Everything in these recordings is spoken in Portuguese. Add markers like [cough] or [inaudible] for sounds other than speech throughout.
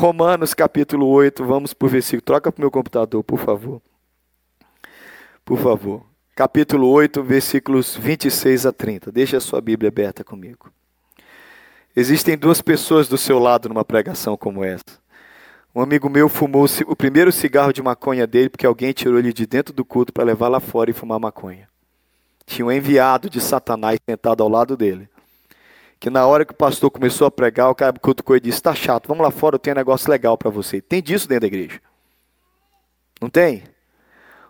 Romanos capítulo 8, vamos para o versículo. Troca para o meu computador, por favor. Por favor. Capítulo 8, versículos 26 a 30. Deixa a sua Bíblia aberta comigo. Existem duas pessoas do seu lado numa pregação como essa. Um amigo meu fumou o primeiro cigarro de maconha dele porque alguém tirou ele de dentro do culto para levar lá fora e fumar maconha. Tinha um enviado de Satanás sentado ao lado dele. Que na hora que o pastor começou a pregar, o cara cutucou e disse: Está chato, vamos lá fora, eu tenho um negócio legal para você. Tem disso dentro da igreja? Não tem?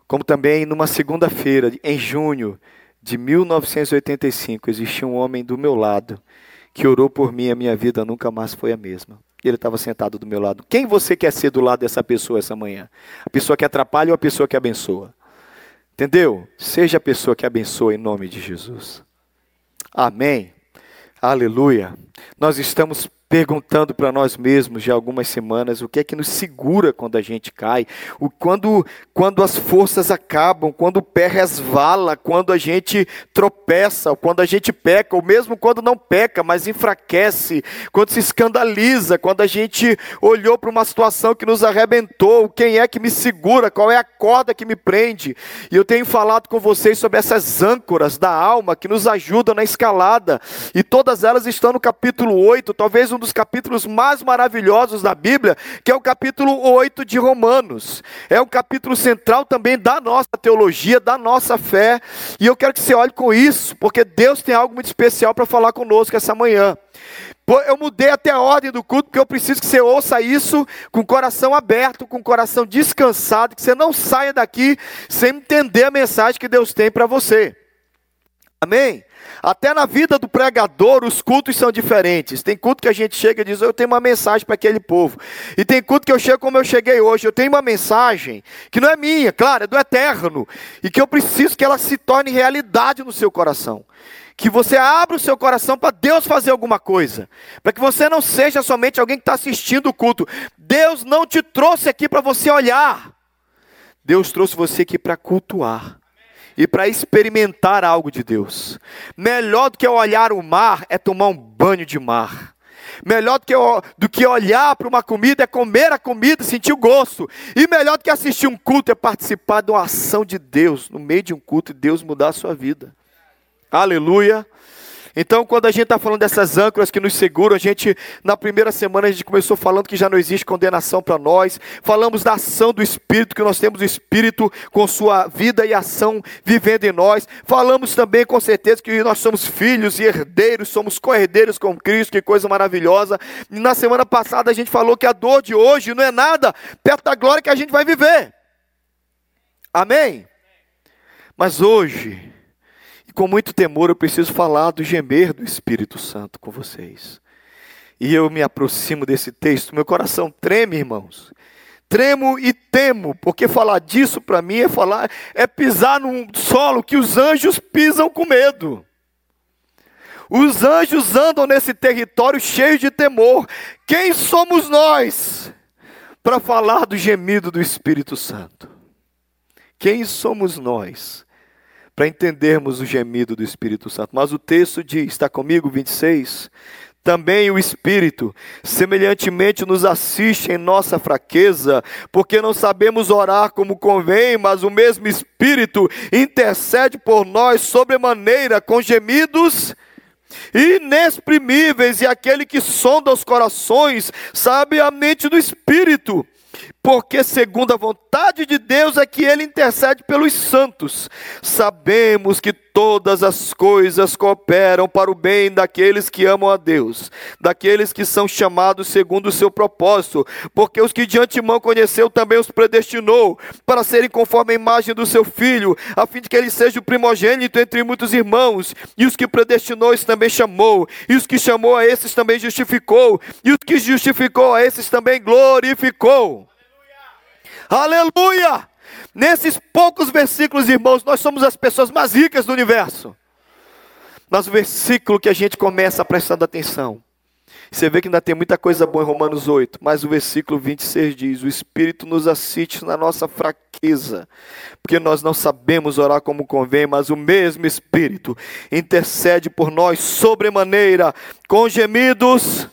Como também numa segunda-feira, em junho de 1985, existia um homem do meu lado que orou por mim, a minha vida nunca mais foi a mesma. Ele estava sentado do meu lado. Quem você quer ser do lado dessa pessoa essa manhã? A pessoa que atrapalha ou a pessoa que abençoa? Entendeu? Seja a pessoa que abençoa em nome de Jesus. Amém. Aleluia. Nós estamos perguntando para nós mesmos já algumas semanas o que é que nos segura quando a gente cai, o quando quando as forças acabam, quando o pé resvala, quando a gente tropeça, quando a gente peca, ou mesmo quando não peca, mas enfraquece, quando se escandaliza, quando a gente olhou para uma situação que nos arrebentou, quem é que me segura, qual é a corda que me prende? E eu tenho falado com vocês sobre essas âncoras da alma que nos ajudam na escalada, e todas elas estão no capítulo 8, talvez um dos capítulos mais maravilhosos da Bíblia, que é o capítulo 8 de Romanos. É o capítulo central também da nossa teologia, da nossa fé. E eu quero que você olhe com isso, porque Deus tem algo muito especial para falar conosco essa manhã. Eu mudei até a ordem do culto, porque eu preciso que você ouça isso com o coração aberto, com o coração descansado, que você não saia daqui sem entender a mensagem que Deus tem para você. Amém? Até na vida do pregador, os cultos são diferentes. Tem culto que a gente chega e diz: Eu tenho uma mensagem para aquele povo. E tem culto que eu chego como eu cheguei hoje. Eu tenho uma mensagem que não é minha, claro, é do eterno. E que eu preciso que ela se torne realidade no seu coração. Que você abra o seu coração para Deus fazer alguma coisa. Para que você não seja somente alguém que está assistindo o culto. Deus não te trouxe aqui para você olhar. Deus trouxe você aqui para cultuar e para experimentar algo de Deus. Melhor do que olhar o mar é tomar um banho de mar. Melhor do que, do que olhar para uma comida é comer a comida, sentir o gosto. E melhor do que assistir um culto é participar de uma ação de Deus, no meio de um culto, e Deus mudar a sua vida. Aleluia. Então, quando a gente está falando dessas âncoras que nos seguram, a gente, na primeira semana, a gente começou falando que já não existe condenação para nós. Falamos da ação do Espírito, que nós temos o Espírito com sua vida e ação vivendo em nós. Falamos também, com certeza, que nós somos filhos e herdeiros, somos co-herdeiros com Cristo, que coisa maravilhosa. E na semana passada a gente falou que a dor de hoje não é nada perto da glória que a gente vai viver. Amém? Mas hoje, e com muito temor eu preciso falar do gemer do Espírito Santo com vocês. E eu me aproximo desse texto, meu coração treme, irmãos. Tremo e temo, porque falar disso para mim é falar, é pisar num solo que os anjos pisam com medo. Os anjos andam nesse território cheio de temor. Quem somos nós para falar do gemido do Espírito Santo? Quem somos nós para entendermos o gemido do Espírito Santo. Mas o texto diz, está comigo, 26? Também o Espírito, semelhantemente, nos assiste em nossa fraqueza, porque não sabemos orar como convém, mas o mesmo Espírito intercede por nós sobremaneira com gemidos inexprimíveis, e aquele que sonda os corações sabe a mente do Espírito porque segundo a vontade de Deus é que ele intercede pelos santos. Sabemos que todas as coisas cooperam para o bem daqueles que amam a Deus, daqueles que são chamados segundo o seu propósito, porque os que de antemão conheceu também os predestinou para serem conforme a imagem do seu filho, a fim de que ele seja o primogênito entre muitos irmãos, e os que predestinou, esse também chamou, e os que chamou a esses também justificou, e os que justificou a esses também glorificou. Aleluia! Nesses poucos versículos, irmãos, nós somos as pessoas mais ricas do universo. Mas o versículo que a gente começa prestando atenção. Você vê que ainda tem muita coisa boa em Romanos 8, mas o versículo 26 diz: O Espírito nos assiste na nossa fraqueza, porque nós não sabemos orar como convém, mas o mesmo Espírito intercede por nós sobremaneira, com gemidos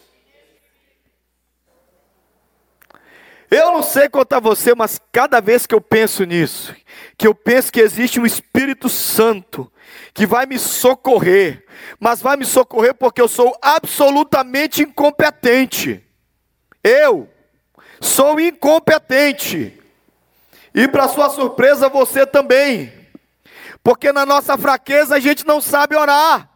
Eu não sei quanto a você, mas cada vez que eu penso nisso, que eu penso que existe um Espírito Santo que vai me socorrer, mas vai me socorrer porque eu sou absolutamente incompetente. Eu sou incompetente. E para sua surpresa, você também. Porque na nossa fraqueza a gente não sabe orar.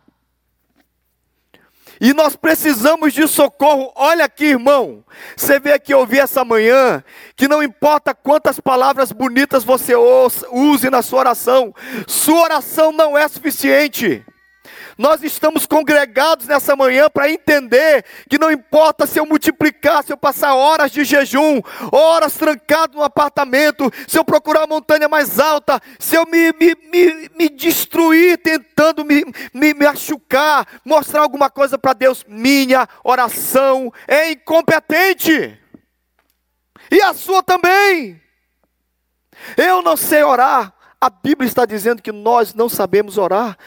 E nós precisamos de socorro. Olha aqui, irmão. Você vê aqui ouvir essa manhã que não importa quantas palavras bonitas você use na sua oração, sua oração não é suficiente. Nós estamos congregados nessa manhã para entender que não importa se eu multiplicar, se eu passar horas de jejum, horas trancado no apartamento, se eu procurar a montanha mais alta, se eu me, me, me, me destruir tentando me, me, me machucar, mostrar alguma coisa para Deus, minha oração é incompetente. E a sua também. Eu não sei orar. A Bíblia está dizendo que nós não sabemos orar.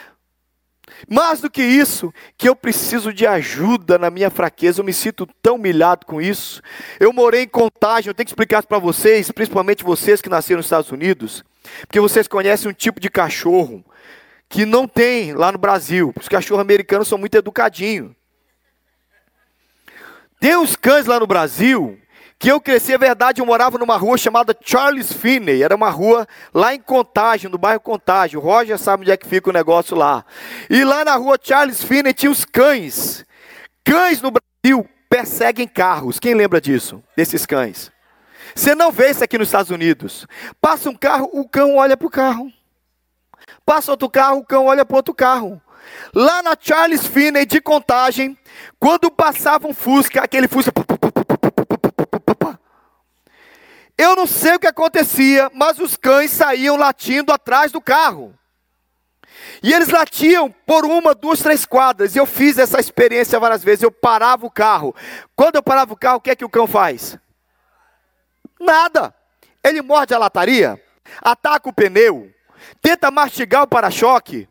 Mais do que isso, que eu preciso de ajuda na minha fraqueza, eu me sinto tão humilhado com isso. Eu morei em contagem, eu tenho que explicar isso para vocês, principalmente vocês que nasceram nos Estados Unidos, porque vocês conhecem um tipo de cachorro que não tem lá no Brasil. Os cachorros americanos são muito educadinhos. Tem uns cães lá no Brasil que eu cresci, é verdade, eu morava numa rua chamada Charles Finney, era uma rua lá em Contagem, no bairro Contagem, o Roger sabe onde é que fica o negócio lá. E lá na rua Charles Finney tinha os cães. Cães no Brasil perseguem carros, quem lembra disso, desses cães? Você não vê isso aqui nos Estados Unidos. Passa um carro, o cão olha para o carro. Passa outro carro, o cão olha para outro carro. Lá na Charles Finney de Contagem, quando passava um Fusca, aquele Fusca eu não sei o que acontecia, mas os cães saíam latindo atrás do carro. E eles latiam por uma, duas, três quadras. E eu fiz essa experiência várias vezes. Eu parava o carro. Quando eu parava o carro, o que é que o cão faz? Nada. Ele morde a lataria, ataca o pneu, tenta mastigar o para-choque,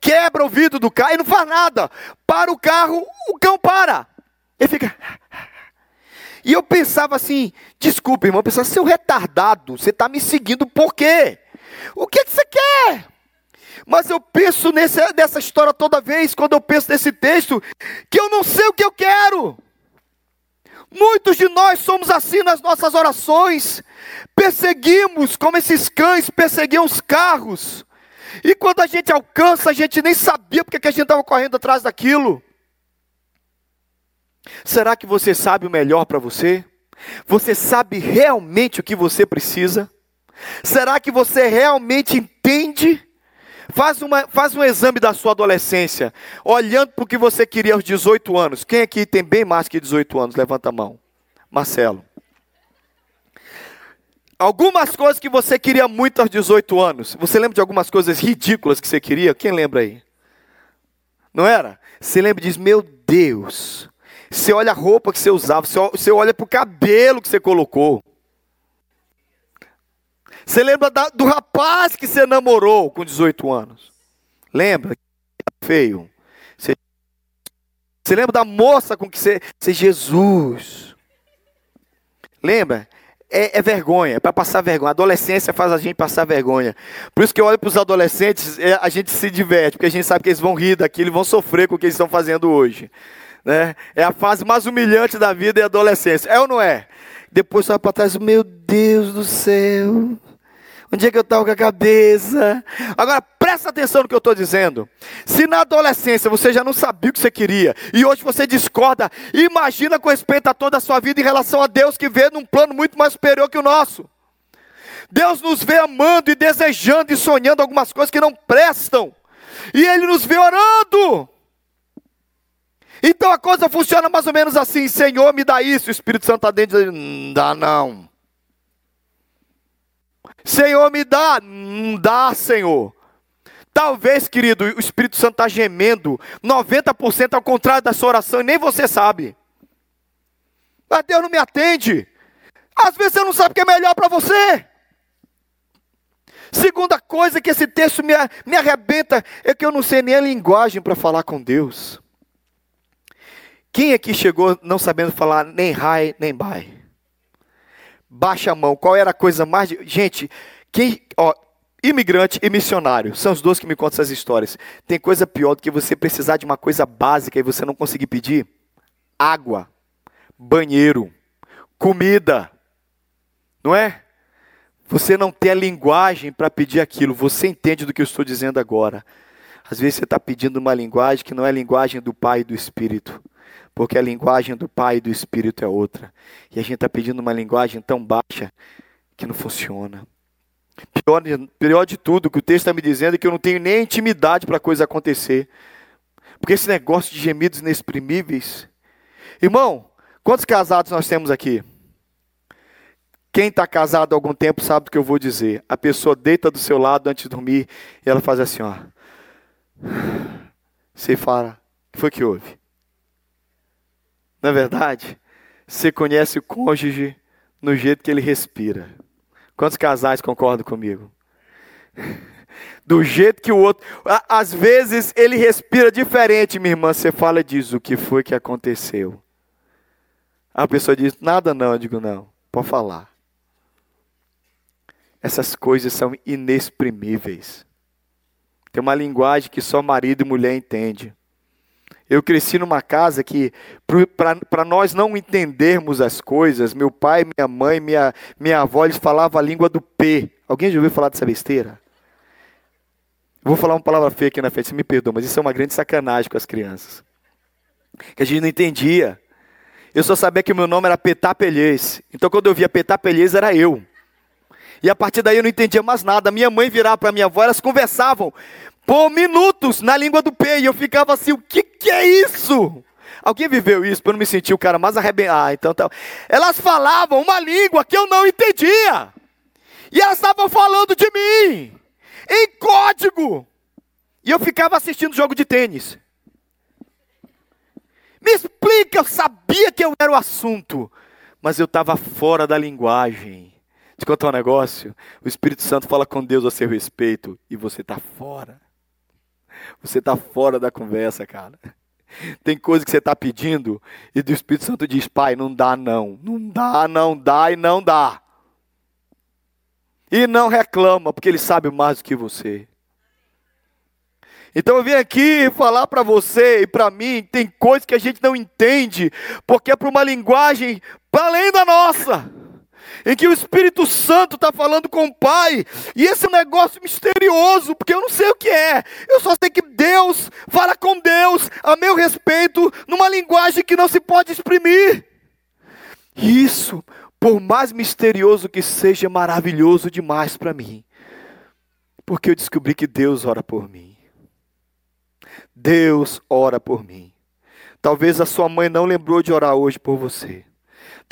quebra o vidro do carro e não faz nada. Para o carro, o cão para. Ele fica. E eu pensava assim, desculpa, irmão, eu pensava, seu retardado, você está me seguindo por quê? O que, que você quer? Mas eu penso nesse, nessa história toda vez, quando eu penso nesse texto, que eu não sei o que eu quero. Muitos de nós somos assim nas nossas orações, perseguimos como esses cães perseguiam os carros, e quando a gente alcança, a gente nem sabia porque que a gente estava correndo atrás daquilo. Será que você sabe o melhor para você? Você sabe realmente o que você precisa? Será que você realmente entende? Faz, uma, faz um exame da sua adolescência, olhando para o que você queria aos 18 anos. Quem aqui tem bem mais que 18 anos? Levanta a mão. Marcelo. Algumas coisas que você queria muito aos 18 anos. Você lembra de algumas coisas ridículas que você queria? Quem lembra aí? Não era? Você lembra e diz: Meu Deus, você olha a roupa que você usava, você olha para o cabelo que você colocou. Você lembra da, do rapaz que você namorou com 18 anos? Lembra? Feio. Você, você lembra da moça com que você. Você, Jesus. Lembra? É, é, vergonha, é para passar vergonha. A adolescência faz a gente passar vergonha. Por isso que eu olho para os adolescentes, é, a gente se diverte, porque a gente sabe que eles vão rir daquilo vão sofrer com o que eles estão fazendo hoje. Né? É a fase mais humilhante da vida e adolescência. É ou não é? Depois sai para trás, meu Deus do céu. Onde é que eu estava com a cabeça? Agora, presta atenção no que eu estou dizendo. Se na adolescência você já não sabia o que você queria, e hoje você discorda, imagina com respeito a toda a sua vida em relação a Deus que vê num plano muito mais superior que o nosso. Deus nos vê amando e desejando e sonhando algumas coisas que não prestam. E Ele nos vê orando. Então a coisa funciona mais ou menos assim: Senhor, me dá isso. O Espírito Santo está dentro dá não. Senhor, me dá, não dá, Senhor. Talvez, querido, o Espírito Santo está gemendo 90% ao contrário da sua oração e nem você sabe. Mas Deus não me atende. Às vezes você não sabe o que é melhor para você. Segunda coisa que esse texto me, me arrebenta é que eu não sei nem a linguagem para falar com Deus. Quem aqui chegou não sabendo falar nem hi, nem bye? baixa a mão. Qual era a coisa mais. Gente, quem. Ó, imigrante e missionário são os dois que me contam essas histórias. Tem coisa pior do que você precisar de uma coisa básica e você não conseguir pedir? Água, banheiro, comida. Não é? Você não tem a linguagem para pedir aquilo. Você entende do que eu estou dizendo agora. Às vezes você está pedindo uma linguagem que não é a linguagem do Pai e do Espírito. Porque a linguagem do Pai e do Espírito é outra. E a gente está pedindo uma linguagem tão baixa que não funciona. Pior, pior de tudo, o que o texto está me dizendo é que eu não tenho nem intimidade para a coisa acontecer. Porque esse negócio de gemidos inexprimíveis. Irmão, quantos casados nós temos aqui? Quem está casado há algum tempo sabe o que eu vou dizer. A pessoa deita do seu lado antes de dormir e ela faz assim, ó. Você fala, o que foi que houve? Na é verdade, você conhece o cônjuge no jeito que ele respira. Quantos casais concordam comigo? [laughs] Do jeito que o outro. Às vezes ele respira diferente, minha irmã. Você fala e diz: O que foi que aconteceu? A pessoa diz: Nada não. Eu digo: Não, pode falar. Essas coisas são inexprimíveis. Tem uma linguagem que só marido e mulher entendem. Eu cresci numa casa que, para nós não entendermos as coisas, meu pai, minha mãe, minha, minha avó, eles falavam a língua do P. Alguém já ouviu falar dessa besteira? vou falar uma palavra feia aqui na frente, você me perdoa, mas isso é uma grande sacanagem com as crianças. Que a gente não entendia. Eu só sabia que o meu nome era Petapelhês. Então quando eu via Petapelhês era eu. E a partir daí eu não entendia mais nada. Minha mãe virava para minha avó, elas conversavam por minutos na língua do P. E eu ficava assim: o que, que é isso? Alguém viveu isso para eu não me sentir o cara mais arrebentado? Ah, então tá. Elas falavam uma língua que eu não entendia. E elas estavam falando de mim, em código. E eu ficava assistindo jogo de tênis. Me explica, eu sabia que eu era o assunto, mas eu estava fora da linguagem. Te contar um negócio: o Espírito Santo fala com Deus a seu respeito e você está fora. Você está fora da conversa, cara. Tem coisa que você está pedindo e o Espírito Santo diz: Pai, não dá, não. Não dá, não dá e não dá. E não reclama, porque Ele sabe mais do que você. Então eu vim aqui falar para você e para mim, tem coisas que a gente não entende, porque é para uma linguagem para além da nossa em que o Espírito Santo está falando com o Pai, e esse negócio misterioso, porque eu não sei o que é, eu só sei que Deus fala com Deus a meu respeito, numa linguagem que não se pode exprimir. Isso, por mais misterioso que seja, é maravilhoso demais para mim, porque eu descobri que Deus ora por mim. Deus ora por mim. Talvez a sua mãe não lembrou de orar hoje por você.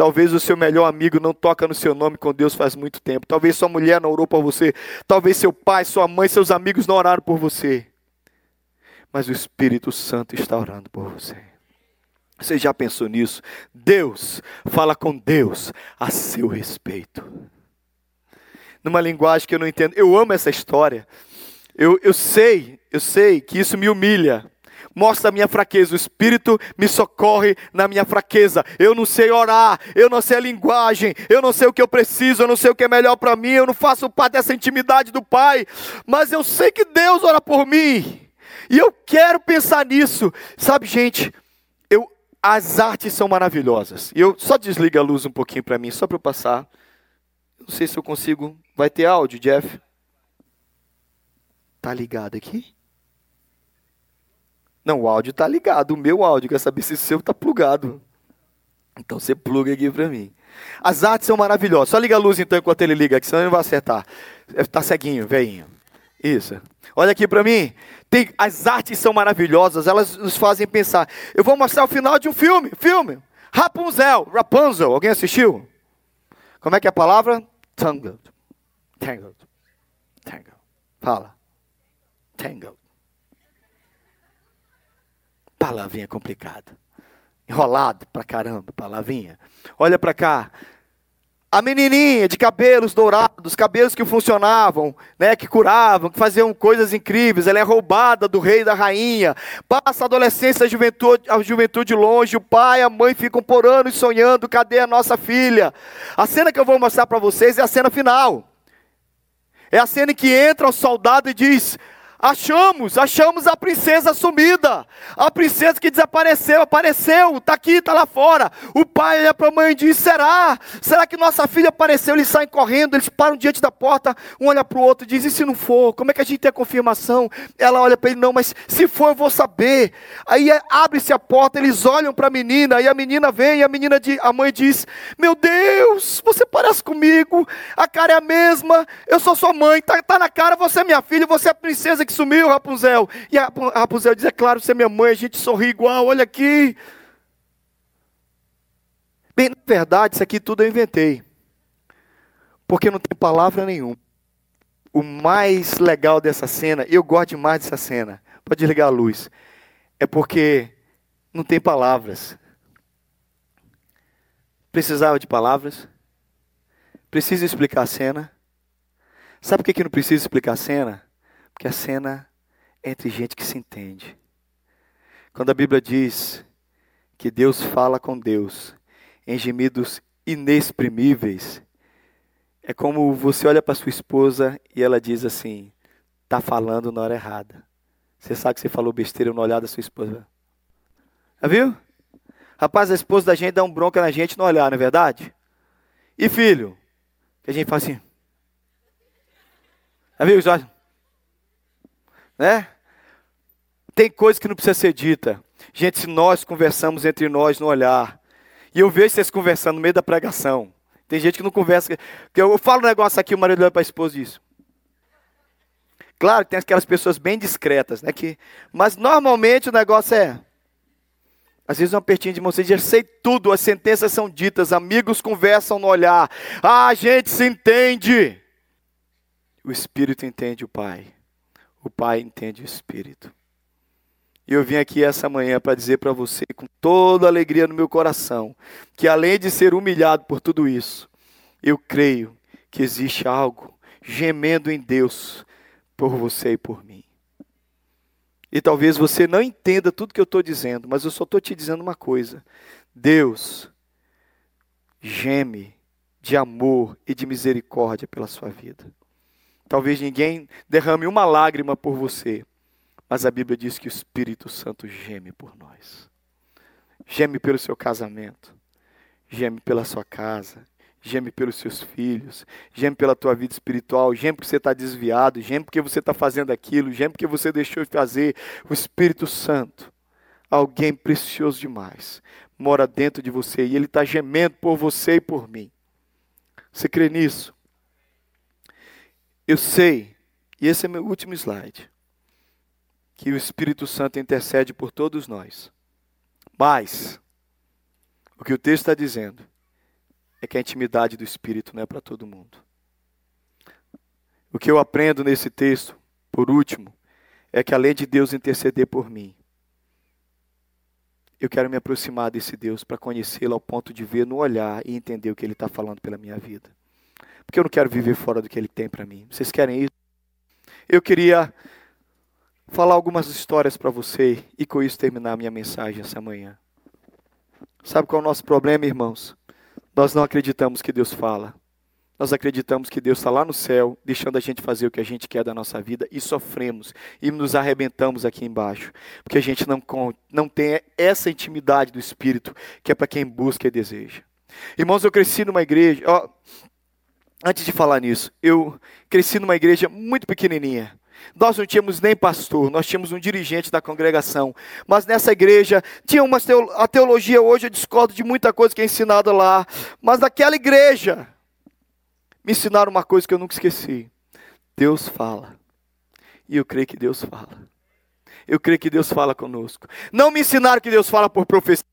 Talvez o seu melhor amigo não toca no seu nome com Deus faz muito tempo. Talvez sua mulher não orou por você. Talvez seu pai, sua mãe, seus amigos não oraram por você. Mas o Espírito Santo está orando por você. Você já pensou nisso? Deus fala com Deus a seu respeito. Numa linguagem que eu não entendo. Eu amo essa história. Eu, eu sei, eu sei que isso me humilha mostra a minha fraqueza. O Espírito me socorre na minha fraqueza. Eu não sei orar, eu não sei a linguagem, eu não sei o que eu preciso, eu não sei o que é melhor para mim, eu não faço parte dessa intimidade do Pai, mas eu sei que Deus ora por mim. E eu quero pensar nisso. Sabe, gente, eu, as artes são maravilhosas. E eu só desliga a luz um pouquinho para mim, só para eu passar. Não sei se eu consigo. Vai ter áudio, Jeff? Tá ligado aqui? Não, o áudio está ligado, o meu áudio, quer saber se o seu está plugado. Então você pluga aqui para mim. As artes são maravilhosas. Só liga a luz então enquanto ele liga, que senão ele não vai acertar. Está ceguinho, veinho. Isso. Olha aqui para mim. Tem, as artes são maravilhosas, elas nos fazem pensar. Eu vou mostrar o final de um filme. Filme. Rapunzel. Rapunzel. Alguém assistiu? Como é que é a palavra? Tangled. Tangled. Tangled. Fala. Tangled. Palavrinha complicada. Enrolado pra caramba, palavrinha. Olha para cá. a menininha de cabelos dourados, cabelos que funcionavam, né, que curavam, que faziam coisas incríveis, ela é roubada do rei e da rainha, passa a adolescência, a juventude, a juventude longe, o pai e a mãe ficam por anos sonhando, cadê a nossa filha? A cena que eu vou mostrar para vocês é a cena final. É a cena em que entra o soldado e diz: Achamos, achamos a princesa sumida. A princesa que desapareceu, apareceu, está aqui, está lá fora. O pai olha para a mãe e diz: Será? Será que nossa filha apareceu? Eles saem correndo, eles param diante da porta, um olha para o outro e diz: E se não for? Como é que a gente tem a confirmação? Ela olha para ele: Não, mas se for, eu vou saber. Aí é, abre-se a porta, eles olham para a menina, e a menina vem, e a menina, a mãe diz: Meu Deus, você parece comigo, a cara é a mesma, eu sou sua mãe, está tá na cara, você é minha filha, você é a princesa que sumiu, Rapunzel. E a Rapunzel diz: É claro, você é minha mãe, a gente sorri igual, olha aqui. Bem, na verdade, isso aqui tudo eu inventei. Porque não tem palavra nenhuma. O mais legal dessa cena, eu gosto demais dessa cena. Pode ligar a luz. É porque não tem palavras. Precisava de palavras? Precisa explicar a cena? Sabe por que, que não precisa explicar a cena? Porque a cena é entre gente que se entende. Quando a Bíblia diz que Deus fala com Deus em gemidos inexprimíveis, é como você olha para sua esposa e ela diz assim: tá falando na hora errada. Você sabe que você falou besteira no olhar da sua esposa. Já viu? Rapaz, a esposa da gente dá um bronca na gente no olhar, não é verdade? E filho? Que a gente fala assim. Já viu, Jorge? Né? Tem coisa que não precisa ser dita. Gente, se nós conversamos entre nós no olhar, e eu vejo vocês conversando no meio da pregação. Tem gente que não conversa. Que eu falo um negócio aqui, o marido olha para a esposa diz. Claro que tem aquelas pessoas bem discretas, né? Que, mas normalmente o negócio é. Às vezes um apertinho de mão, você diz, sei tudo, as sentenças são ditas, amigos conversam no olhar. Ah, a gente se entende. O Espírito entende o Pai o Pai entende o Espírito. E eu vim aqui essa manhã para dizer para você, com toda alegria no meu coração, que além de ser humilhado por tudo isso, eu creio que existe algo gemendo em Deus por você e por mim. E talvez você não entenda tudo que eu estou dizendo, mas eu só estou te dizendo uma coisa: Deus geme de amor e de misericórdia pela sua vida. Talvez ninguém derrame uma lágrima por você, mas a Bíblia diz que o Espírito Santo geme por nós. Geme pelo seu casamento, geme pela sua casa, geme pelos seus filhos, geme pela tua vida espiritual, geme porque você está desviado, geme porque você está fazendo aquilo, geme porque você deixou de fazer. O Espírito Santo, alguém precioso demais, mora dentro de você e ele está gemendo por você e por mim. Você crê nisso? Eu sei, e esse é meu último slide, que o Espírito Santo intercede por todos nós. Mas, o que o texto está dizendo é que a intimidade do Espírito não é para todo mundo. O que eu aprendo nesse texto, por último, é que além de Deus interceder por mim, eu quero me aproximar desse Deus para conhecê-lo ao ponto de ver no olhar e entender o que ele está falando pela minha vida porque eu não quero viver fora do que Ele tem para mim. Vocês querem isso? Eu queria falar algumas histórias para você e com isso terminar a minha mensagem essa manhã. Sabe qual é o nosso problema, irmãos? Nós não acreditamos que Deus fala. Nós acreditamos que Deus está lá no céu, deixando a gente fazer o que a gente quer da nossa vida e sofremos e nos arrebentamos aqui embaixo, porque a gente não, não tem essa intimidade do Espírito que é para quem busca e deseja. Irmãos, eu cresci numa igreja. Ó, Antes de falar nisso, eu cresci numa igreja muito pequenininha. Nós não tínhamos nem pastor, nós tínhamos um dirigente da congregação. Mas nessa igreja tinha uma a teologia hoje eu discordo de muita coisa que é ensinada lá, mas naquela igreja me ensinaram uma coisa que eu nunca esqueci. Deus fala. E eu creio que Deus fala eu creio que Deus fala conosco. Não me ensinaram que Deus fala por profecia,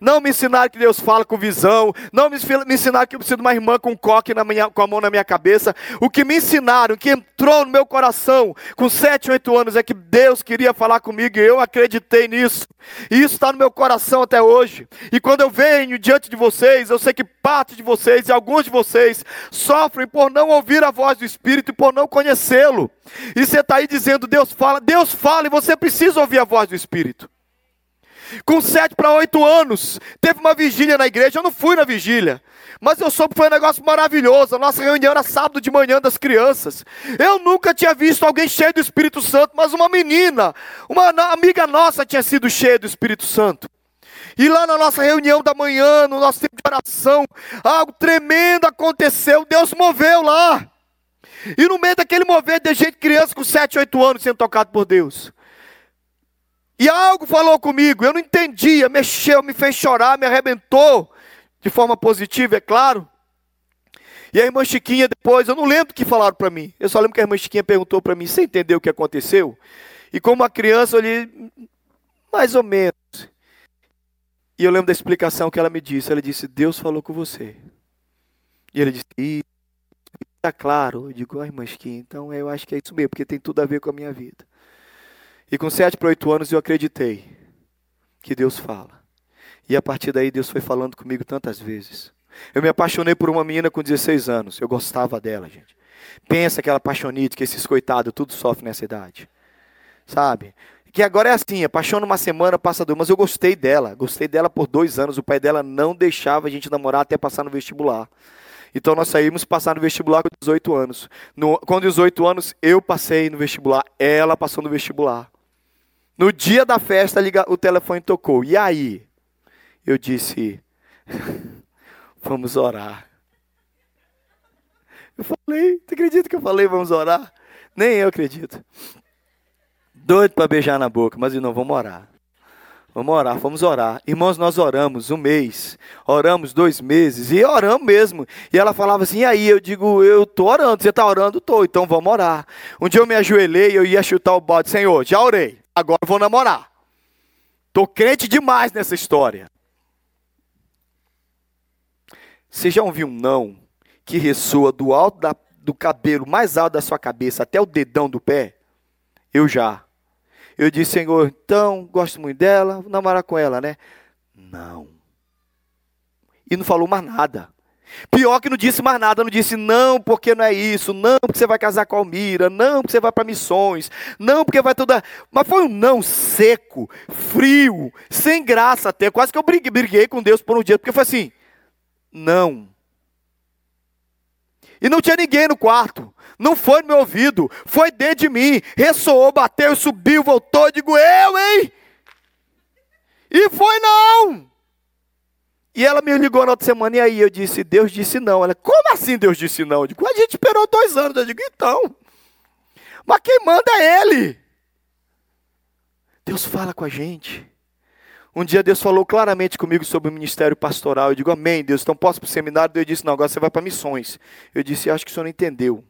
não me ensinaram que Deus fala com visão, não me, ensinaram que eu preciso de uma irmã com um coque na minha, com a mão na minha cabeça. O que me ensinaram, que entrou no meu coração com sete, oito anos, é que Deus queria falar comigo e eu acreditei nisso. E isso está no meu coração até hoje. E quando eu venho diante de vocês, eu sei que parte de vocês e alguns de vocês sofrem por não ouvir a voz do Espírito e por não conhecê-lo. E você está aí dizendo, Deus fala, Deus fala e você precisa ouvir a voz do Espírito. Com sete para oito anos, teve uma vigília na igreja, eu não fui na vigília. Mas eu soube que foi um negócio maravilhoso. A nossa reunião era sábado de manhã das crianças. Eu nunca tinha visto alguém cheio do Espírito Santo, mas uma menina, uma amiga nossa tinha sido cheia do Espírito Santo. E lá na nossa reunião da manhã, no nosso tempo de oração, algo tremendo aconteceu. Deus moveu lá. E no meio daquele mover, de gente criança com 7, 8 anos sendo tocado por Deus. E algo falou comigo, eu não entendia, mexeu, me fez chorar, me arrebentou de forma positiva, é claro. E a irmã Chiquinha depois, eu não lembro o que falaram para mim. Eu só lembro que a irmã Chiquinha perguntou para mim, você entendeu o que aconteceu? E como uma criança, eu li, mais ou menos. E eu lembro da explicação que ela me disse. Ela disse, Deus falou com você. E ele disse, está claro. Eu digo, ai, irmã Chiquinha, então eu acho que é isso mesmo, porque tem tudo a ver com a minha vida. E com sete para oito anos eu acreditei que Deus fala. E a partir daí Deus foi falando comigo tantas vezes. Eu me apaixonei por uma menina com 16 anos. Eu gostava dela, gente. Pensa aquela apaixonite que esses coitados tudo sofrem nessa idade. Sabe? Que agora é assim, apaixona uma semana, passa duas. Mas eu gostei dela. Gostei dela por dois anos. O pai dela não deixava a gente namorar até passar no vestibular. Então nós saímos passar no vestibular com 18 anos. No, com 18 anos eu passei no vestibular, ela passou no vestibular. No dia da festa o telefone tocou. E aí? eu disse: [laughs] Vamos orar. Eu falei, você acredita que eu falei vamos orar? Nem eu acredito. Doido para beijar na boca, mas não, vamos orar. Vamos orar, vamos orar. Irmãos, nós oramos um mês, oramos dois meses, e oramos mesmo. E ela falava assim, e aí? Eu digo, eu tô orando, você está orando? Estou, então vamos orar. Um dia eu me ajoelhei, eu ia chutar o bode, Senhor, já orei, agora vou namorar. Tô crente demais nessa história. Você já ouviu um não que ressoa do alto da, do cabelo mais alto da sua cabeça até o dedão do pé? Eu já. Eu disse, Senhor, então, gosto muito dela, vou namorar com ela, né? Não. E não falou mais nada. Pior que não disse mais nada, não disse não, porque não é isso, não, porque você vai casar com a Almira, não, porque você vai para missões, não, porque vai toda. Mas foi um não seco, frio, sem graça até. Quase que eu briguei, briguei com Deus por um dia, porque foi assim: não. E não tinha ninguém no quarto. Não foi no meu ouvido. Foi dentro de mim. Ressoou, bateu, subiu, voltou. Digo, eu, hein? E foi não. E ela me ligou na outra semana. E aí eu disse, Deus disse não. Ela, como assim Deus disse não? Eu digo, a gente esperou dois anos. Eu digo, então. Mas quem manda é Ele. Deus fala com a gente. Um dia Deus falou claramente comigo sobre o ministério pastoral. Eu digo, amém, Deus, então posso para o seminário? Deus disse, não, agora você vai para missões. Eu disse, acho que o senhor não entendeu.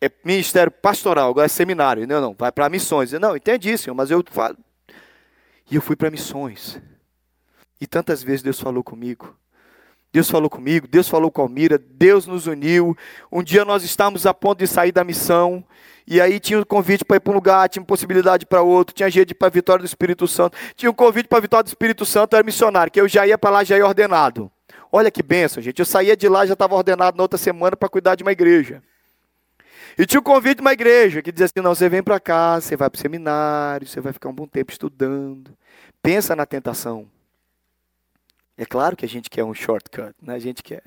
É ministério pastoral, agora é seminário. Não, não, vai para missões. Eu, não, entendi, senhor, mas eu falo. E eu fui para missões. E tantas vezes Deus falou comigo. Deus falou comigo, Deus falou com a Almira, Deus nos uniu. Um dia nós estávamos a ponto de sair da missão. E aí tinha o um convite para ir para um lugar, tinha possibilidade para outro, tinha jeito para a vitória do Espírito Santo. Tinha um convite para a vitória do Espírito Santo, era missionário, que eu já ia para lá, já ia ordenado. Olha que benção, gente. Eu saía de lá, já estava ordenado na outra semana para cuidar de uma igreja. E tinha um convite de uma igreja que dizia assim: não, você vem para cá, você vai para o seminário, você vai ficar um bom tempo estudando. Pensa na tentação. É claro que a gente quer um shortcut, né? A gente quer.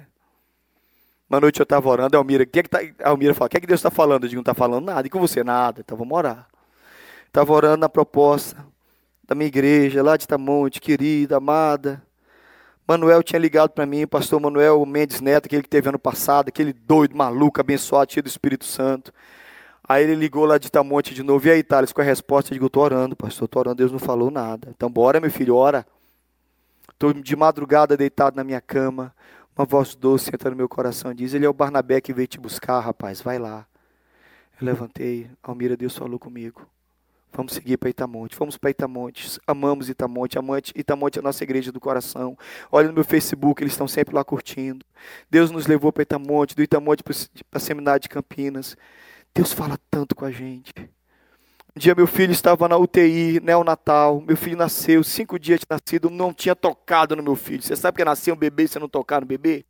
Uma noite eu estava orando, a Almira, que é que tá, a Almira fala, o que é que Deus está falando? Eu digo, não está falando nada. E com você? Nada. Então vamos orar. Estava orando na proposta da minha igreja, lá de Tamonte, querida, amada. Manuel tinha ligado para mim, pastor Manuel Mendes Neto, aquele que teve ano passado, aquele doido, maluco, abençoado, cheio do Espírito Santo. Aí ele ligou lá de Tamonte de novo, e aí, Thales, com a resposta, eu digo, estou orando, pastor, estou orando, Deus não falou nada. Então bora, meu filho, ora. Estou de madrugada deitado na minha cama, uma voz doce entra no meu coração e diz: Ele é o Barnabé que veio te buscar, rapaz, vai lá. Eu levantei, Almira, Deus falou comigo. Vamos seguir para Itamonte. Fomos para Itamonte. Amamos Itamonte. Amante, Itamonte é a nossa igreja do coração. Olha no meu Facebook, eles estão sempre lá curtindo. Deus nos levou para Itamonte, do Itamonte para a Seminário de Campinas. Deus fala tanto com a gente. Um dia meu filho estava na UTI, neonatal. Meu filho nasceu, cinco dias de nascido, não tinha tocado no meu filho. Você sabe que nascia um bebê e você não tocar no bebê?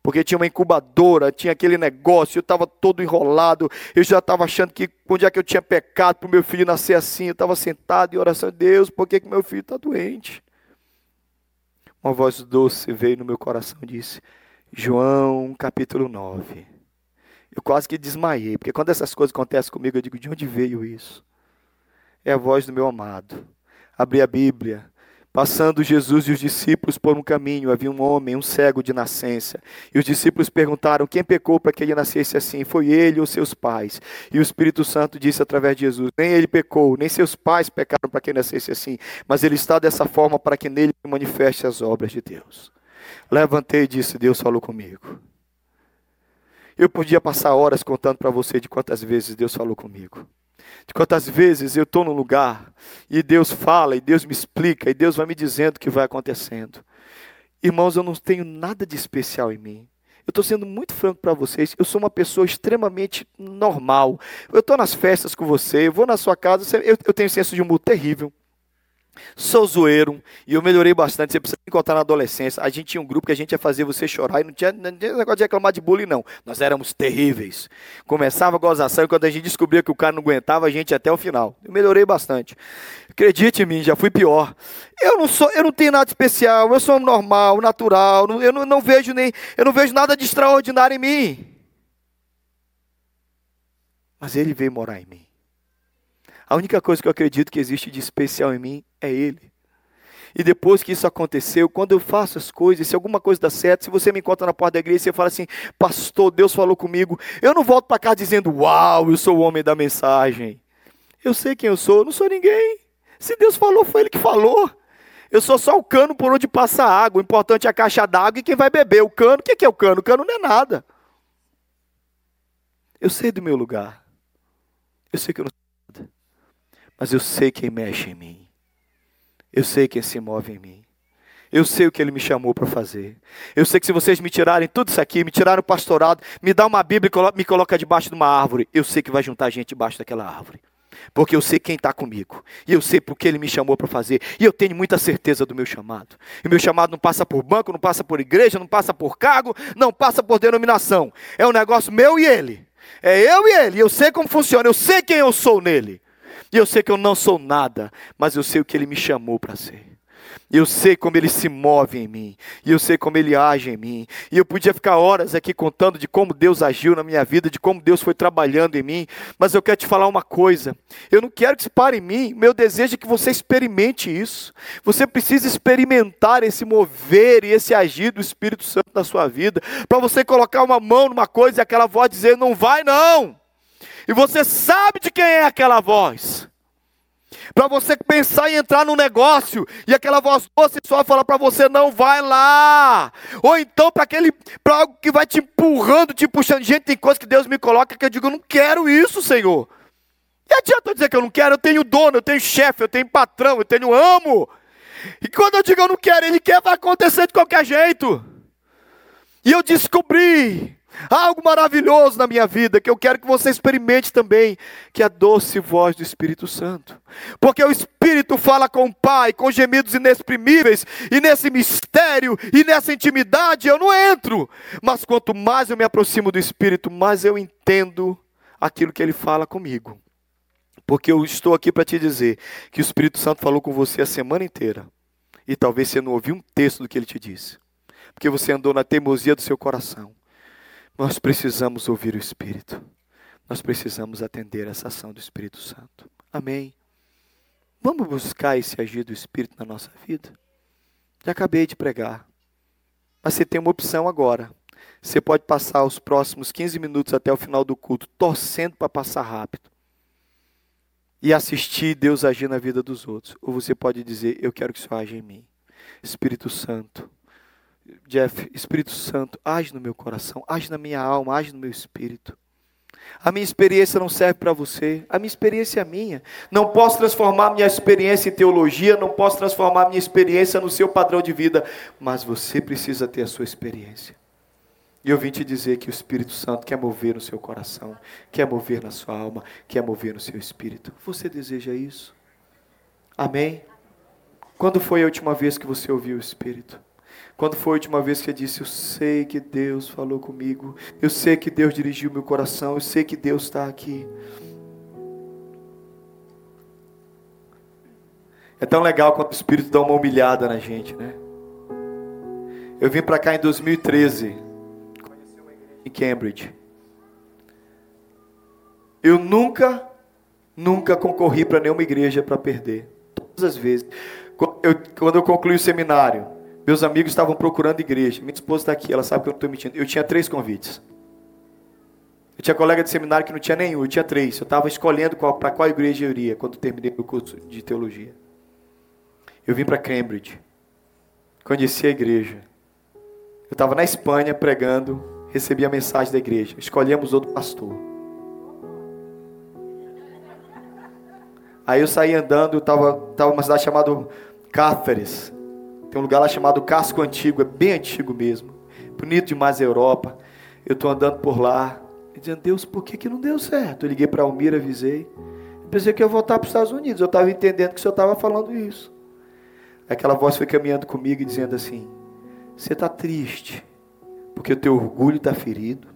Porque tinha uma incubadora, tinha aquele negócio, eu estava todo enrolado. Eu já estava achando que onde é que eu tinha pecado para o meu filho nascer assim. Eu estava sentado em oração, Deus, por que, que meu filho está doente? Uma voz doce veio no meu coração e disse: João capítulo 9. Eu quase que desmaiei, porque quando essas coisas acontecem comigo, eu digo: de onde veio isso? É a voz do meu amado. Abri a Bíblia. Passando Jesus e os discípulos por um caminho, havia um homem, um cego de nascença. E os discípulos perguntaram: quem pecou para que ele nascesse assim? Foi ele ou seus pais? E o Espírito Santo disse através de Jesus: nem ele pecou, nem seus pais pecaram para que ele nascesse assim, mas ele está dessa forma para que nele manifeste as obras de Deus. Levantei e disse: Deus falou comigo. Eu podia passar horas contando para você de quantas vezes Deus falou comigo. De quantas vezes eu estou num lugar e Deus fala, e Deus me explica, e Deus vai me dizendo o que vai acontecendo. Irmãos, eu não tenho nada de especial em mim. Eu estou sendo muito franco para vocês. Eu sou uma pessoa extremamente normal. Eu estou nas festas com você, eu vou na sua casa, eu, eu tenho senso de humor terrível. Sou zoeiro e eu melhorei bastante. Você precisa encontrar na adolescência. A gente tinha um grupo que a gente ia fazer você chorar e não tinha, não tinha negócio de reclamar de bullying, não. Nós éramos terríveis. Começava a gozação e quando a gente descobria que o cara não aguentava, a gente ia até o final. Eu melhorei bastante. Acredite em mim, já fui pior. Eu não sou, eu não tenho nada especial, eu sou normal, natural, eu não, não vejo nem, eu não vejo nada de extraordinário em mim. Mas ele veio morar em mim. A única coisa que eu acredito que existe de especial em mim é Ele. E depois que isso aconteceu, quando eu faço as coisas, se alguma coisa dá certo, se você me encontra na porta da igreja e fala assim, pastor, Deus falou comigo, eu não volto para cá dizendo, uau, eu sou o homem da mensagem. Eu sei quem eu sou, eu não sou ninguém. Se Deus falou, foi Ele que falou. Eu sou só o cano por onde passa a água. O importante é a caixa d'água e quem vai beber. O cano, o que é o cano? O cano não é nada. Eu sei do meu lugar. Eu sei que eu não. Mas eu sei quem mexe em mim. Eu sei quem se move em mim. Eu sei o que ele me chamou para fazer. Eu sei que se vocês me tirarem tudo isso aqui, me tiraram o pastorado, me dá uma Bíblia e me coloca debaixo de uma árvore, eu sei que vai juntar gente debaixo daquela árvore. Porque eu sei quem está comigo. E eu sei porque ele me chamou para fazer. E eu tenho muita certeza do meu chamado. E meu chamado não passa por banco, não passa por igreja, não passa por cargo, não passa por denominação. É um negócio meu e ele. É eu e ele. Eu sei como funciona. Eu sei quem eu sou nele. E eu sei que eu não sou nada, mas eu sei o que Ele me chamou para ser. E eu sei como ele se move em mim. E eu sei como ele age em mim. E eu podia ficar horas aqui contando de como Deus agiu na minha vida, de como Deus foi trabalhando em mim. Mas eu quero te falar uma coisa. Eu não quero que se pare em mim. Meu desejo é que você experimente isso. Você precisa experimentar esse mover e esse agir do Espírito Santo na sua vida. Para você colocar uma mão numa coisa e aquela voz dizer: não vai não. E você sabe de quem é aquela voz. Para você pensar em entrar no negócio e aquela voz doce só fala para você não vai lá. Ou então para aquele para algo que vai te empurrando, te puxando. Gente, tem coisa que Deus me coloca que eu digo, eu não quero isso, Senhor. E adianta eu dizer que eu não quero, eu tenho dono, eu tenho chefe, eu tenho patrão, eu tenho amo. E quando eu digo eu não quero, ele quer, vai acontecer de qualquer jeito. E eu descobri algo maravilhoso na minha vida que eu quero que você experimente também, que é a doce voz do Espírito Santo. Porque o Espírito fala com o Pai, com gemidos inexprimíveis, e nesse mistério e nessa intimidade eu não entro. Mas quanto mais eu me aproximo do Espírito, mais eu entendo aquilo que ele fala comigo. Porque eu estou aqui para te dizer que o Espírito Santo falou com você a semana inteira. E talvez você não ouviu um texto do que ele te disse. Porque você andou na teimosia do seu coração nós precisamos ouvir o Espírito. Nós precisamos atender essa ação do Espírito Santo. Amém. Vamos buscar esse agir do Espírito na nossa vida? Já acabei de pregar. Mas você tem uma opção agora. Você pode passar os próximos 15 minutos até o final do culto torcendo para passar rápido e assistir Deus agir na vida dos outros. Ou você pode dizer: Eu quero que isso haja em mim. Espírito Santo, Jeff, Espírito Santo, age no meu coração, age na minha alma, age no meu espírito. A minha experiência não serve para você, a minha experiência é minha. Não posso transformar minha experiência em teologia, não posso transformar minha experiência no seu padrão de vida, mas você precisa ter a sua experiência. E eu vim te dizer que o Espírito Santo quer mover no seu coração, quer mover na sua alma, quer mover no seu espírito. Você deseja isso? Amém? Quando foi a última vez que você ouviu o Espírito? Quando foi a última vez que disse: Eu sei que Deus falou comigo, eu sei que Deus dirigiu meu coração, eu sei que Deus está aqui. É tão legal quando o Espírito dá uma humilhada na gente, né? Eu vim para cá em 2013 em Cambridge. Eu nunca, nunca concorri para nenhuma igreja para perder. Todas as vezes. Eu, quando eu concluí o seminário, meus amigos estavam procurando igreja. Minha esposa está aqui, ela sabe que eu não estou mentindo. Eu tinha três convites. Eu tinha colega de seminário que não tinha nenhum, eu tinha três. Eu estava escolhendo para qual igreja eu iria quando terminei o curso de teologia. Eu vim para Cambridge. Conheci a igreja. Eu estava na Espanha pregando recebi a mensagem da igreja. Escolhemos outro pastor. Aí eu saí andando, eu estava tava numa cidade chamada Cáceres. Tem um lugar lá chamado Casco Antigo, é bem antigo mesmo. Bonito demais a Europa. Eu estou andando por lá, dizendo, Deus, por que, que não deu certo? Eu liguei para Almira, avisei. Eu pensei que eu ia voltar para os Estados Unidos. Eu estava entendendo que o senhor estava falando isso. Aquela voz foi caminhando comigo e dizendo assim: Você está triste porque o teu orgulho está ferido?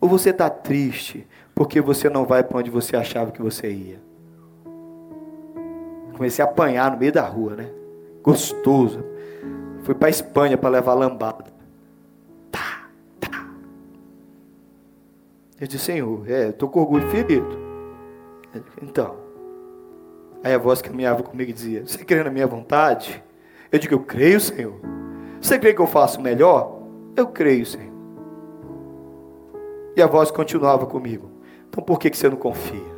Ou você está triste porque você não vai para onde você achava que você ia? Comecei a apanhar no meio da rua, né? Gostoso. Fui para Espanha para levar lambada. Tá, tá. Eu disse, Senhor, é, estou com orgulho ferido. Então. Aí a voz que caminhava comigo dizia: Você crê na minha vontade? Eu digo: Eu creio, Senhor. Você crê que eu faço melhor? Eu creio, Senhor. E a voz continuava comigo. Então por que, que você não confia?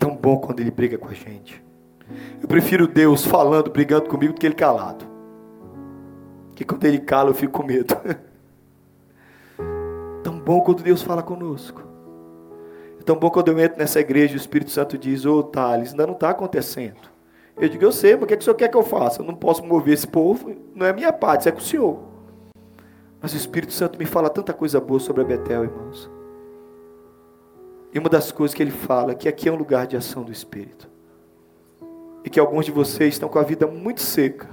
Tão bom quando ele briga com a gente. Eu prefiro Deus falando, brigando comigo, do que ele calado. Que quando ele cala eu fico com medo. [laughs] tão bom quando Deus fala conosco. É tão bom quando eu entro nessa igreja e o Espírito Santo diz: Ô oh, Thales, ainda não está acontecendo. Eu digo, eu sei, mas o que, é que o senhor quer que eu faça? Eu não posso mover esse povo, não é minha parte, isso é com o senhor. Mas o Espírito Santo me fala tanta coisa boa sobre a Betel, irmãos. E uma das coisas que ele fala é que aqui é um lugar de ação do Espírito. E que alguns de vocês estão com a vida muito seca.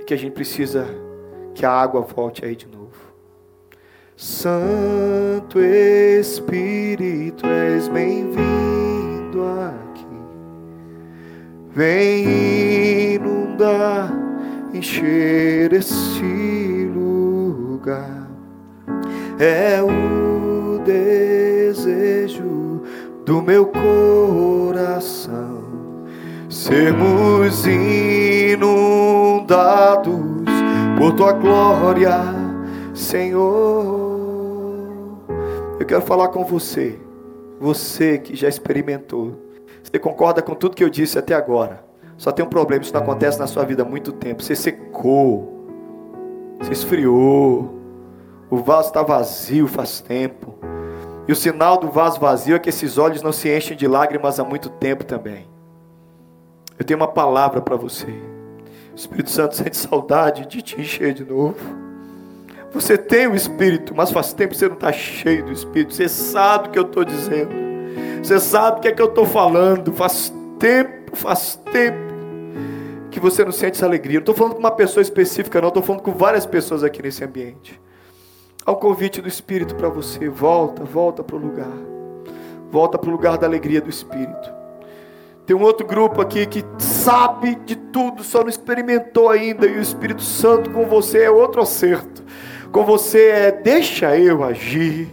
E que a gente precisa que a água volte aí de novo. Santo Espírito, és bem-vindo aqui. Vem inundar, encher esse lugar. É o desejo do meu coração sermos inundados por tua glória, Senhor. Eu quero falar com você, você que já experimentou você concorda com tudo que eu disse até agora. Só tem um problema, isso não acontece na sua vida há muito tempo. Você secou, você esfriou, o vaso está vazio faz tempo. E o sinal do vaso vazio é que esses olhos não se enchem de lágrimas há muito tempo também. Eu tenho uma palavra para você. O Espírito Santo sente saudade de te encher de novo. Você tem o Espírito, mas faz tempo que você não está cheio do Espírito. Você sabe o que eu estou dizendo. Você sabe o que é que eu estou falando. Faz tempo, faz tempo que você não sente essa alegria. Não estou falando com uma pessoa específica, não. Estou falando com várias pessoas aqui nesse ambiente. Um convite do Espírito para você. Volta, volta para o lugar. Volta para o lugar da alegria do Espírito. Tem um outro grupo aqui que sabe de tudo, só não experimentou ainda. E o Espírito Santo com você é outro acerto. Com você é deixa eu agir.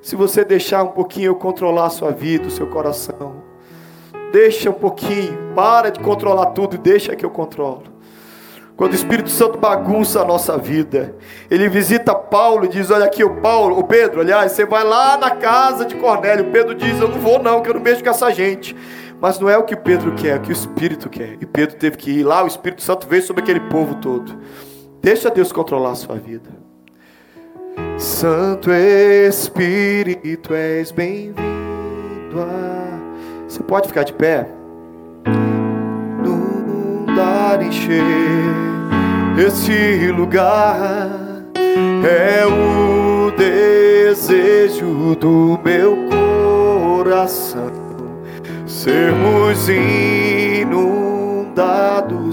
Se você deixar um pouquinho eu controlar a sua vida, o seu coração. Deixa um pouquinho, para de controlar tudo e deixa que eu controlo. Quando o Espírito Santo bagunça a nossa vida, ele visita Paulo e diz: Olha aqui, o Paulo, o Pedro, aliás, você vai lá na casa de Cornélio. Pedro diz: Eu não vou, não, que eu não mexo com essa gente. Mas não é o que Pedro quer, é o que o Espírito quer. E Pedro teve que ir lá, o Espírito Santo veio sobre aquele povo todo. Deixa Deus controlar a sua vida. Santo Espírito, és bem-vindo. A... Você pode ficar de pé? Encher Esse lugar é o desejo do meu coração. Sermos inundados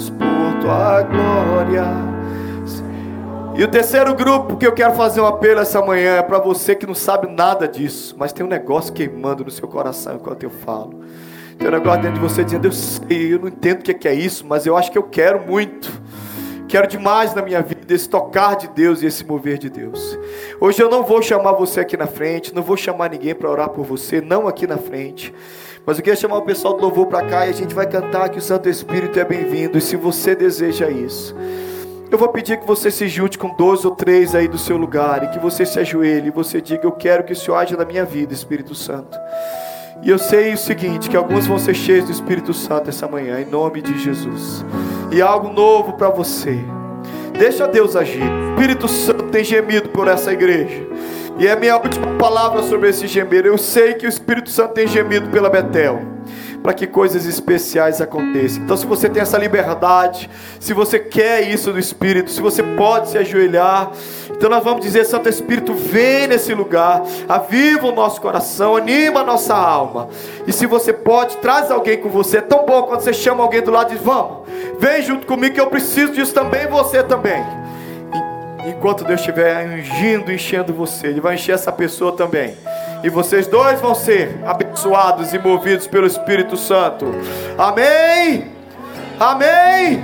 por tua glória. E o terceiro grupo que eu quero fazer um apelo essa manhã é para você que não sabe nada disso, mas tem um negócio queimando no seu coração enquanto eu falo. Tem um negócio dentro de você dizendo: Eu sei, eu não entendo o que é isso, mas eu acho que eu quero muito. Quero demais na minha vida esse tocar de Deus e esse mover de Deus. Hoje eu não vou chamar você aqui na frente, não vou chamar ninguém para orar por você, não aqui na frente. Mas eu queria chamar o pessoal do louvor para cá e a gente vai cantar que o Santo Espírito é bem-vindo. E se você deseja isso, eu vou pedir que você se junte com dois ou três aí do seu lugar e que você se ajoelhe e você diga: Eu quero que o Senhor haja na minha vida, Espírito Santo. E eu sei o seguinte: que alguns vão ser cheios do Espírito Santo essa manhã, em nome de Jesus. E algo novo para você. Deixa Deus agir. O Espírito Santo tem gemido por essa igreja. E é minha última palavra sobre esse gemer. Eu sei que o Espírito Santo tem gemido pela Betel para que coisas especiais aconteçam. Então, se você tem essa liberdade, se você quer isso do Espírito, se você pode se ajoelhar, então nós vamos dizer: Santo Espírito, vem nesse lugar, aviva o nosso coração, anima a nossa alma. E se você pode, traz alguém com você. É tão bom quando você chama alguém do lado e diz: Vamos, vem junto comigo que eu preciso disso também, você também. Enquanto Deus estiver ungindo, enchendo você, Ele vai encher essa pessoa também. E vocês dois vão ser abençoados e movidos pelo Espírito Santo. Amém? Amém?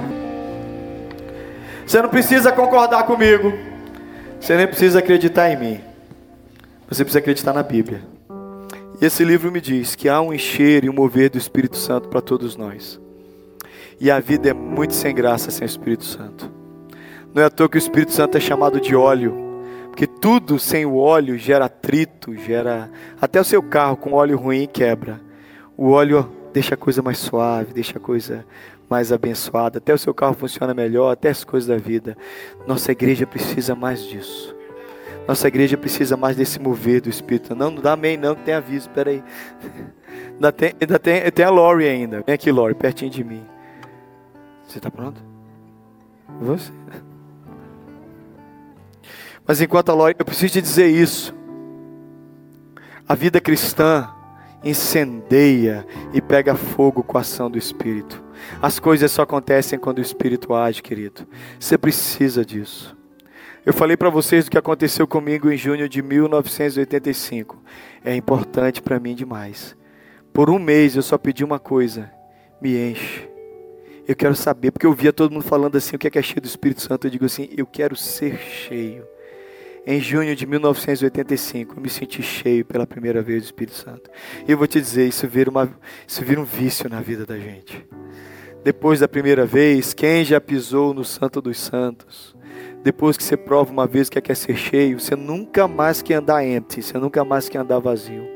Você não precisa concordar comigo. Você nem precisa acreditar em mim. Você precisa acreditar na Bíblia. E esse livro me diz que há um encher e um mover do Espírito Santo para todos nós. E a vida é muito sem graça sem o Espírito Santo. Não é à toa que o Espírito Santo é chamado de óleo. Porque tudo sem o óleo gera atrito, gera. Até o seu carro com óleo ruim quebra. O óleo deixa a coisa mais suave, deixa a coisa mais abençoada. Até o seu carro funciona melhor, até as coisas da vida. Nossa igreja precisa mais disso. Nossa igreja precisa mais desse mover do Espírito. Não, não dá amém, não, que tem aviso. Peraí. Ainda tem, ainda tem, tem a Lori ainda. Vem aqui, Lori, pertinho de mim. Você está pronto? Você? Mas enquanto a Lore, eu preciso te dizer isso. A vida cristã incendeia e pega fogo com a ação do Espírito. As coisas só acontecem quando o Espírito age, querido. Você precisa disso. Eu falei para vocês o que aconteceu comigo em junho de 1985. É importante para mim demais. Por um mês eu só pedi uma coisa: me enche. Eu quero saber, porque eu via todo mundo falando assim: o que é, que é cheio do Espírito Santo? Eu digo assim: eu quero ser cheio em junho de 1985, eu me senti cheio pela primeira vez do Espírito Santo. E eu vou te dizer, isso vira, uma, isso vira um vício na vida da gente. Depois da primeira vez, quem já pisou no Santo dos Santos? Depois que você prova uma vez que quer ser cheio, você nunca mais quer andar empty, você nunca mais quer andar vazio.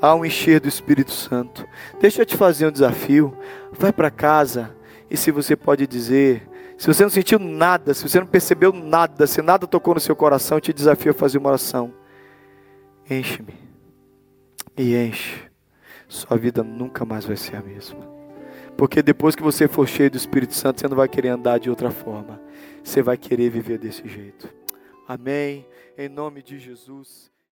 Há um encher do Espírito Santo. Deixa eu te fazer um desafio. Vai para casa e se você pode dizer, se você não sentiu nada, se você não percebeu nada, se nada tocou no seu coração, eu te desafio a fazer uma oração. Enche-me. E enche. Sua vida nunca mais vai ser a mesma. Porque depois que você for cheio do Espírito Santo, você não vai querer andar de outra forma. Você vai querer viver desse jeito. Amém. Em nome de Jesus.